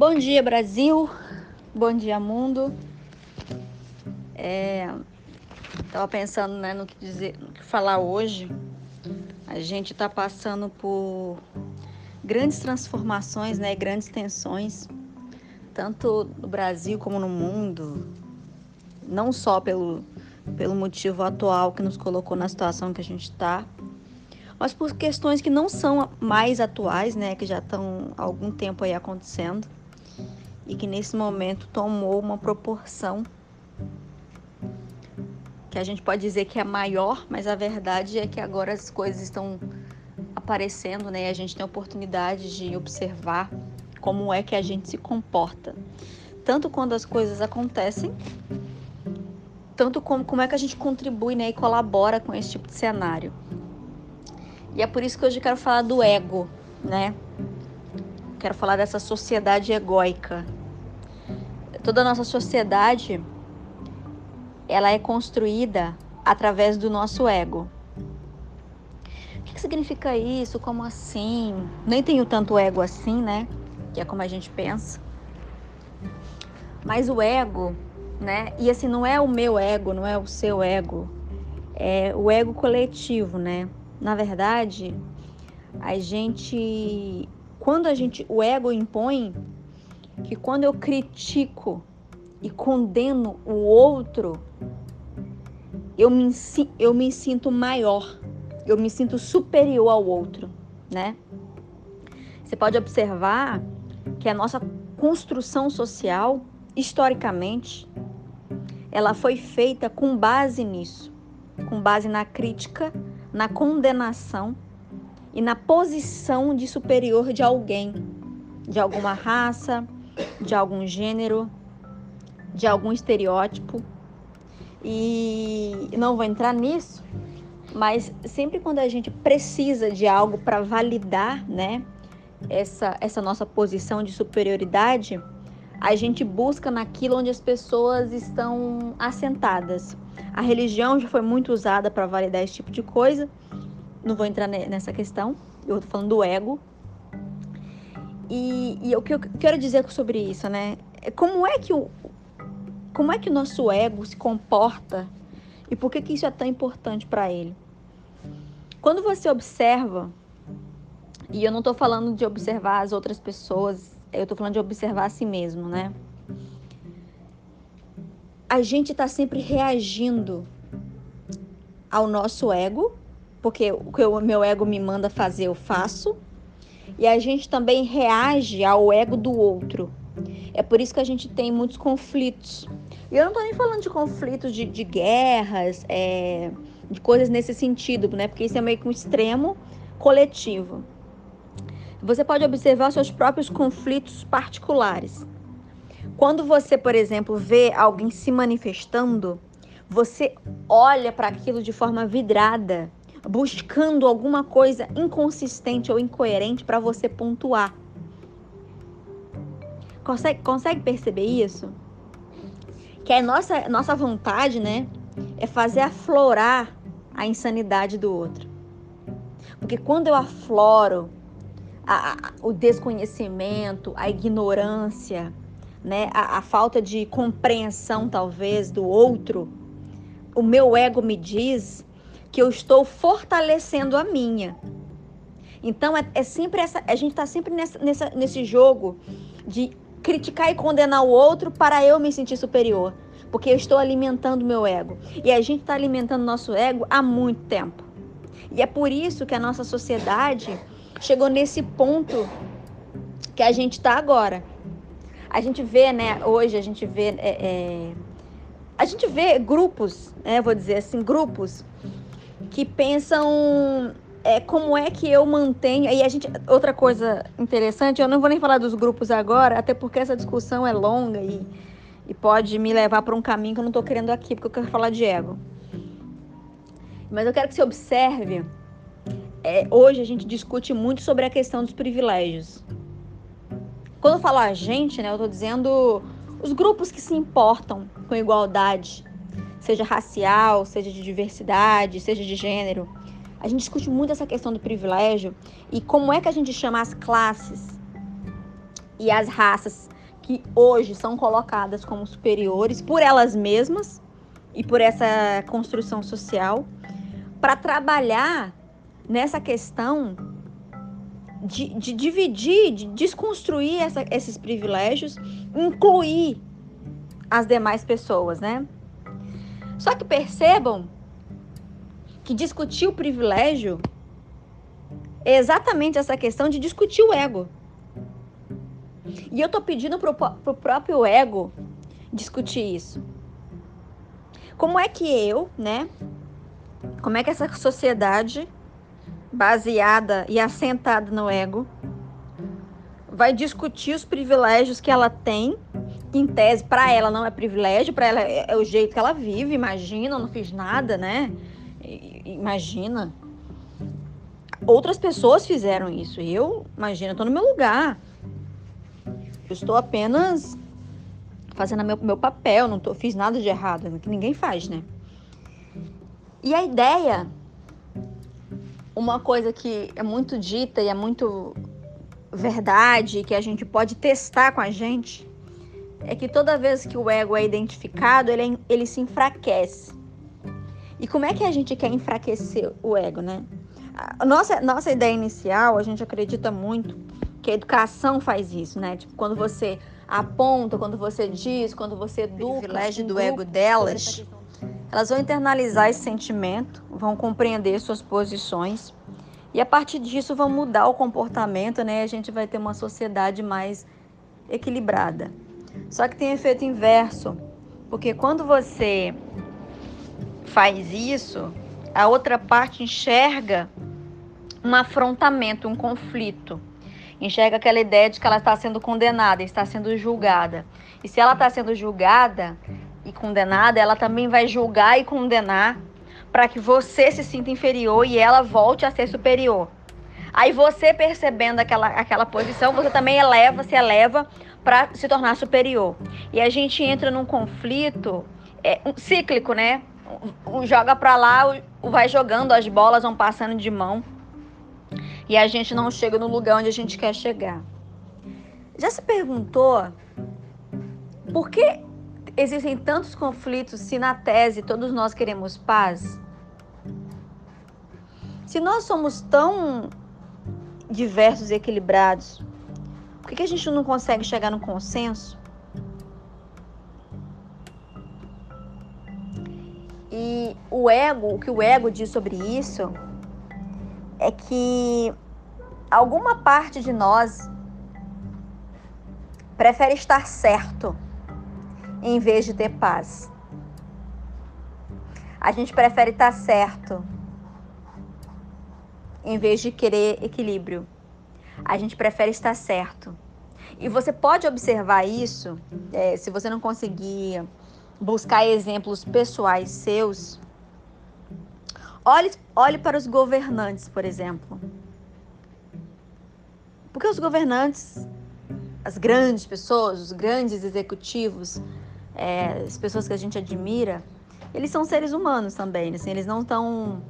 Bom dia, Brasil. Bom dia, mundo. É, tava pensando né, no que dizer, no que falar hoje. A gente está passando por grandes transformações, né, grandes tensões, tanto no Brasil como no mundo. Não só pelo, pelo motivo atual que nos colocou na situação que a gente está, mas por questões que não são mais atuais, né, que já estão há algum tempo aí acontecendo e que nesse momento tomou uma proporção que a gente pode dizer que é maior, mas a verdade é que agora as coisas estão aparecendo, né? E a gente tem a oportunidade de observar como é que a gente se comporta, tanto quando as coisas acontecem, tanto como como é que a gente contribui, né, e colabora com esse tipo de cenário. E é por isso que hoje eu quero falar do ego, né? Quero falar dessa sociedade egóica, toda a nossa sociedade ela é construída através do nosso ego. O que, que significa isso? Como assim? Nem tenho tanto ego assim, né? Que é como a gente pensa. Mas o ego, né? E assim, não é o meu ego, não é o seu ego. É o ego coletivo, né? Na verdade, a gente. Quando a gente. O ego impõe que quando eu critico e condeno o outro, eu me, eu me sinto maior, eu me sinto superior ao outro, né? Você pode observar que a nossa construção social, historicamente, ela foi feita com base nisso, com base na crítica, na condenação e na posição de superior de alguém, de alguma raça, de algum gênero, de algum estereótipo. E não vou entrar nisso, mas sempre quando a gente precisa de algo para validar, né, essa, essa nossa posição de superioridade, a gente busca naquilo onde as pessoas estão assentadas. A religião já foi muito usada para validar esse tipo de coisa. Não vou entrar nessa questão. Eu estou falando do ego, e, e o que eu quero dizer sobre isso, né? É como é que o, como é que o nosso ego se comporta e por que, que isso é tão importante para ele? Quando você observa, e eu não estou falando de observar as outras pessoas, eu estou falando de observar a si mesmo, né? A gente está sempre reagindo ao nosso ego, porque o que o meu ego me manda fazer, eu faço e a gente também reage ao ego do outro. É por isso que a gente tem muitos conflitos. E eu não estou nem falando de conflitos de, de guerras, é, de coisas nesse sentido, né? Porque isso é meio que um extremo coletivo. Você pode observar seus próprios conflitos particulares. Quando você, por exemplo, vê alguém se manifestando, você olha para aquilo de forma vidrada buscando alguma coisa inconsistente ou incoerente para você pontuar. Consegue, consegue perceber isso? Que a nossa, nossa vontade, né, é fazer aflorar a insanidade do outro. Porque quando eu afloro a, a, o desconhecimento, a ignorância, né, a, a falta de compreensão, talvez, do outro, o meu ego me diz que eu estou fortalecendo a minha. Então é, é sempre essa, a gente está sempre nessa, nessa, nesse jogo de criticar e condenar o outro para eu me sentir superior, porque eu estou alimentando meu ego. E a gente está alimentando nosso ego há muito tempo. E é por isso que a nossa sociedade chegou nesse ponto que a gente está agora. A gente vê, né? Hoje a gente vê, é, é, a gente vê grupos, né? Vou dizer assim, grupos que pensam é, como é que eu mantenho. E a gente. Outra coisa interessante, eu não vou nem falar dos grupos agora, até porque essa discussão é longa e, e pode me levar para um caminho que eu não estou querendo aqui, porque eu quero falar de ego. Mas eu quero que você observe. É, hoje a gente discute muito sobre a questão dos privilégios. Quando eu falo a gente, né, eu estou dizendo os grupos que se importam com igualdade, seja racial, seja de diversidade, seja de gênero. A gente discute muito essa questão do privilégio e como é que a gente chama as classes e as raças que hoje são colocadas como superiores por elas mesmas e por essa construção social, para trabalhar nessa questão de, de, dividir, de desconstruir essa, esses privilégios, incluir as demais pessoas, né? Só que percebam que discutir o privilégio é exatamente essa questão de discutir o ego. E eu tô pedindo pro, pro próprio ego discutir isso. Como é que eu, né? Como é que essa sociedade baseada e assentada no ego vai discutir os privilégios que ela tem, em tese para ela não é privilégio, para ela é, é o jeito que ela vive, imagina, não fiz nada, né? Imagina. Outras pessoas fizeram isso. Eu, imagina, tô no meu lugar. Eu estou apenas fazendo meu, meu papel, não tô, fiz nada de errado, que ninguém faz, né? E a ideia, uma coisa que é muito dita e é muito verdade, que a gente pode testar com a gente, é que toda vez que o ego é identificado, ele, é, ele se enfraquece. E como é que a gente quer enfraquecer o ego, né? A nossa, nossa ideia inicial, a gente acredita muito que a educação faz isso, né? Tipo, quando você aponta, quando você diz, quando você educa o privilégio do ego delas, elas vão internalizar esse sentimento, vão compreender suas posições e a partir disso vão mudar o comportamento, né? E a gente vai ter uma sociedade mais equilibrada. Só que tem efeito inverso, porque quando você faz isso, a outra parte enxerga um afrontamento, um conflito. Enxerga aquela ideia de que ela está sendo condenada, está sendo julgada. E se ela está sendo julgada e condenada, ela também vai julgar e condenar para que você se sinta inferior e ela volte a ser superior. Aí você percebendo aquela, aquela posição, você também eleva, se eleva para se tornar superior. E a gente entra num conflito é, um, cíclico, né? Um, joga para lá, vai jogando, as bolas vão passando de mão e a gente não chega no lugar onde a gente quer chegar. Já se perguntou por que existem tantos conflitos se na tese todos nós queremos paz? Se nós somos tão diversos e equilibrados, por que a gente não consegue chegar no consenso? E o ego, o que o ego diz sobre isso é que alguma parte de nós prefere estar certo em vez de ter paz. A gente prefere estar certo em vez de querer equilíbrio. A gente prefere estar certo. E você pode observar isso, é, se você não conseguir buscar exemplos pessoais seus, Olhe, olhe para os governantes, por exemplo. Porque os governantes, as grandes pessoas, os grandes executivos, é, as pessoas que a gente admira, eles são seres humanos também, assim, eles não estão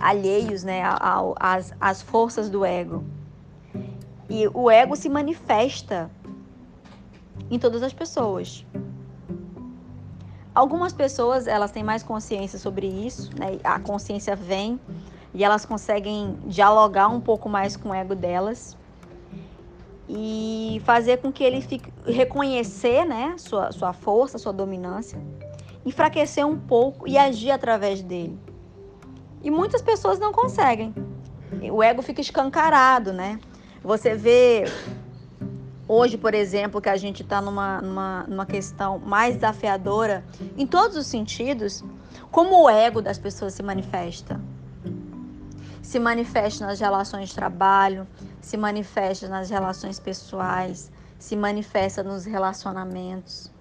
alheios né, às, às forças do ego. E o ego se manifesta em todas as pessoas. Algumas pessoas elas têm mais consciência sobre isso, né? A consciência vem e elas conseguem dialogar um pouco mais com o ego delas e fazer com que ele fique reconhecer, né, sua sua força, sua dominância, enfraquecer um pouco e agir através dele. E muitas pessoas não conseguem. O ego fica escancarado, né? Você vê Hoje, por exemplo, que a gente está numa, numa, numa questão mais desafiadora em todos os sentidos, como o ego das pessoas se manifesta? Se manifesta nas relações de trabalho, se manifesta nas relações pessoais, se manifesta nos relacionamentos.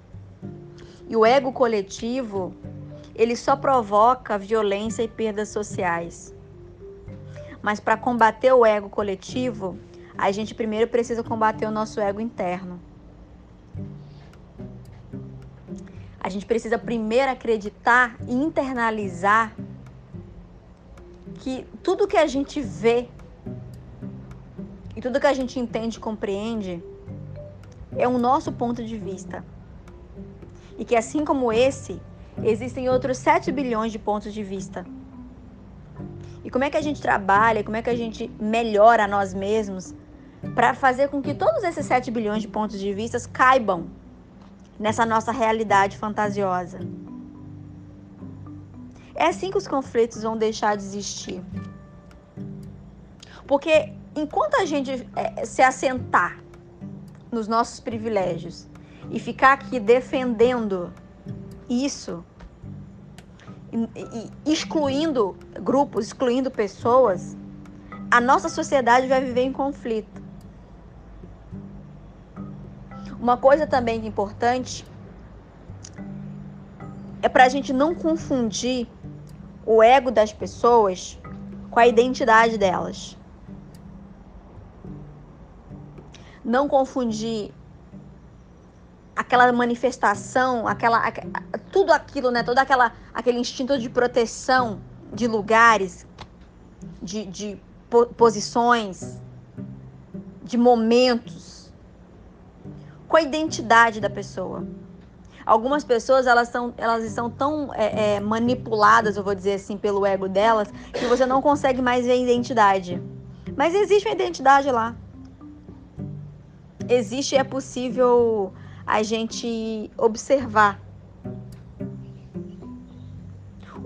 E o ego coletivo, ele só provoca violência e perdas sociais. Mas para combater o ego coletivo, a gente primeiro precisa combater o nosso ego interno. A gente precisa primeiro acreditar e internalizar que tudo que a gente vê e tudo que a gente entende e compreende é o nosso ponto de vista. E que assim como esse, existem outros 7 bilhões de pontos de vista. E como é que a gente trabalha, como é que a gente melhora nós mesmos para fazer com que todos esses 7 bilhões de pontos de vista caibam nessa nossa realidade fantasiosa? É assim que os conflitos vão deixar de existir. Porque enquanto a gente é, se assentar nos nossos privilégios e ficar aqui defendendo isso, e, e excluindo grupos, excluindo pessoas, a nossa sociedade vai viver em conflito. Uma coisa também importante é para a gente não confundir o ego das pessoas com a identidade delas. não confundir aquela manifestação, aquela tudo aquilo, né, todo aquela aquele instinto de proteção de lugares, de, de posições, de momentos, com a identidade da pessoa. Algumas pessoas elas são elas estão tão é, é, manipuladas, eu vou dizer assim, pelo ego delas, que você não consegue mais ver a identidade. Mas existe uma identidade lá existe é possível a gente observar.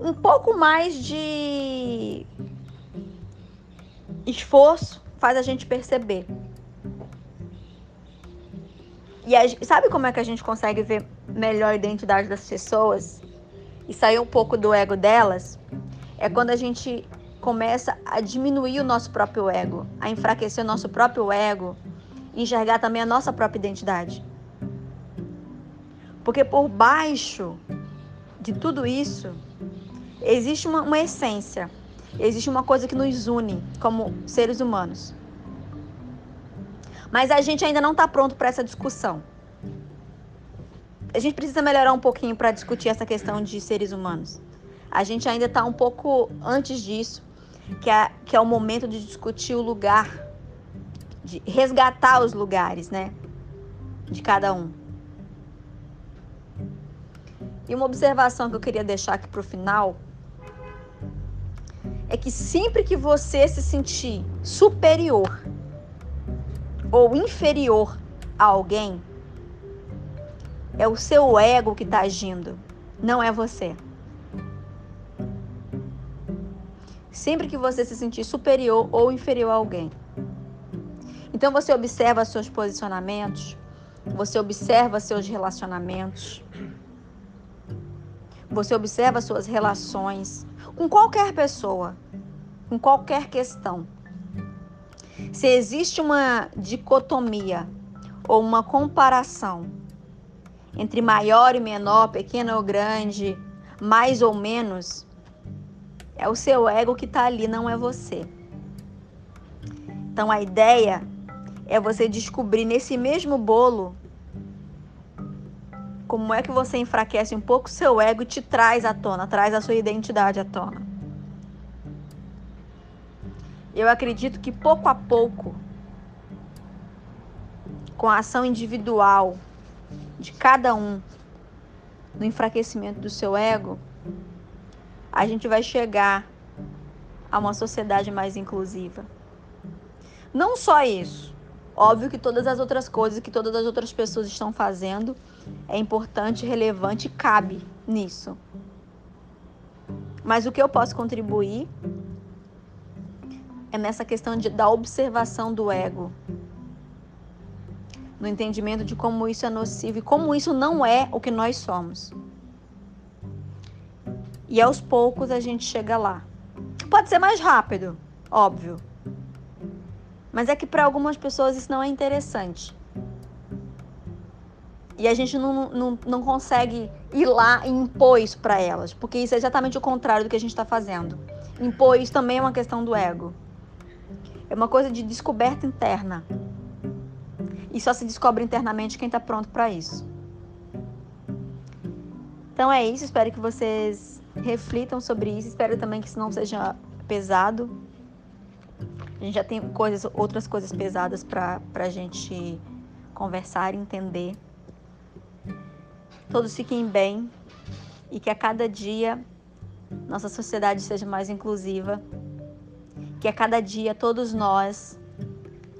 Um pouco mais de esforço faz a gente perceber. E a, sabe como é que a gente consegue ver melhor a identidade das pessoas e sair um pouco do ego delas? É quando a gente começa a diminuir o nosso próprio ego, a enfraquecer o nosso próprio ego enxergar também a nossa própria identidade. Porque por baixo de tudo isso, existe uma, uma essência, existe uma coisa que nos une como seres humanos. Mas a gente ainda não está pronto para essa discussão. A gente precisa melhorar um pouquinho para discutir essa questão de seres humanos. A gente ainda está um pouco antes disso, que é, que é o momento de discutir o lugar de resgatar os lugares, né? De cada um. E uma observação que eu queria deixar aqui para o final é que sempre que você se sentir superior ou inferior a alguém, é o seu ego que está agindo, não é você. Sempre que você se sentir superior ou inferior a alguém, então você observa seus posicionamentos, você observa seus relacionamentos, você observa suas relações com qualquer pessoa, com qualquer questão. Se existe uma dicotomia ou uma comparação entre maior e menor, pequeno ou grande, mais ou menos, é o seu ego que está ali, não é você. Então a ideia é você descobrir nesse mesmo bolo como é que você enfraquece um pouco o seu ego e te traz à tona, traz a sua identidade à tona. Eu acredito que pouco a pouco, com a ação individual de cada um, no enfraquecimento do seu ego, a gente vai chegar a uma sociedade mais inclusiva. Não só isso, Óbvio que todas as outras coisas que todas as outras pessoas estão fazendo é importante, relevante cabe nisso. Mas o que eu posso contribuir é nessa questão de, da observação do ego, no entendimento de como isso é nocivo e como isso não é o que nós somos. E aos poucos a gente chega lá. Pode ser mais rápido, óbvio. Mas é que para algumas pessoas isso não é interessante. E a gente não, não, não consegue ir lá e impor isso para elas, porque isso é exatamente o contrário do que a gente está fazendo. Impor isso também é uma questão do ego. É uma coisa de descoberta interna. E só se descobre internamente quem está pronto para isso. Então é isso. Espero que vocês reflitam sobre isso. Espero também que isso não seja pesado a gente já tem coisas, outras coisas pesadas para a gente conversar, entender. Todos fiquem bem e que a cada dia nossa sociedade seja mais inclusiva, que a cada dia todos nós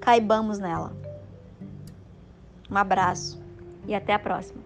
caibamos nela. Um abraço e até a próxima.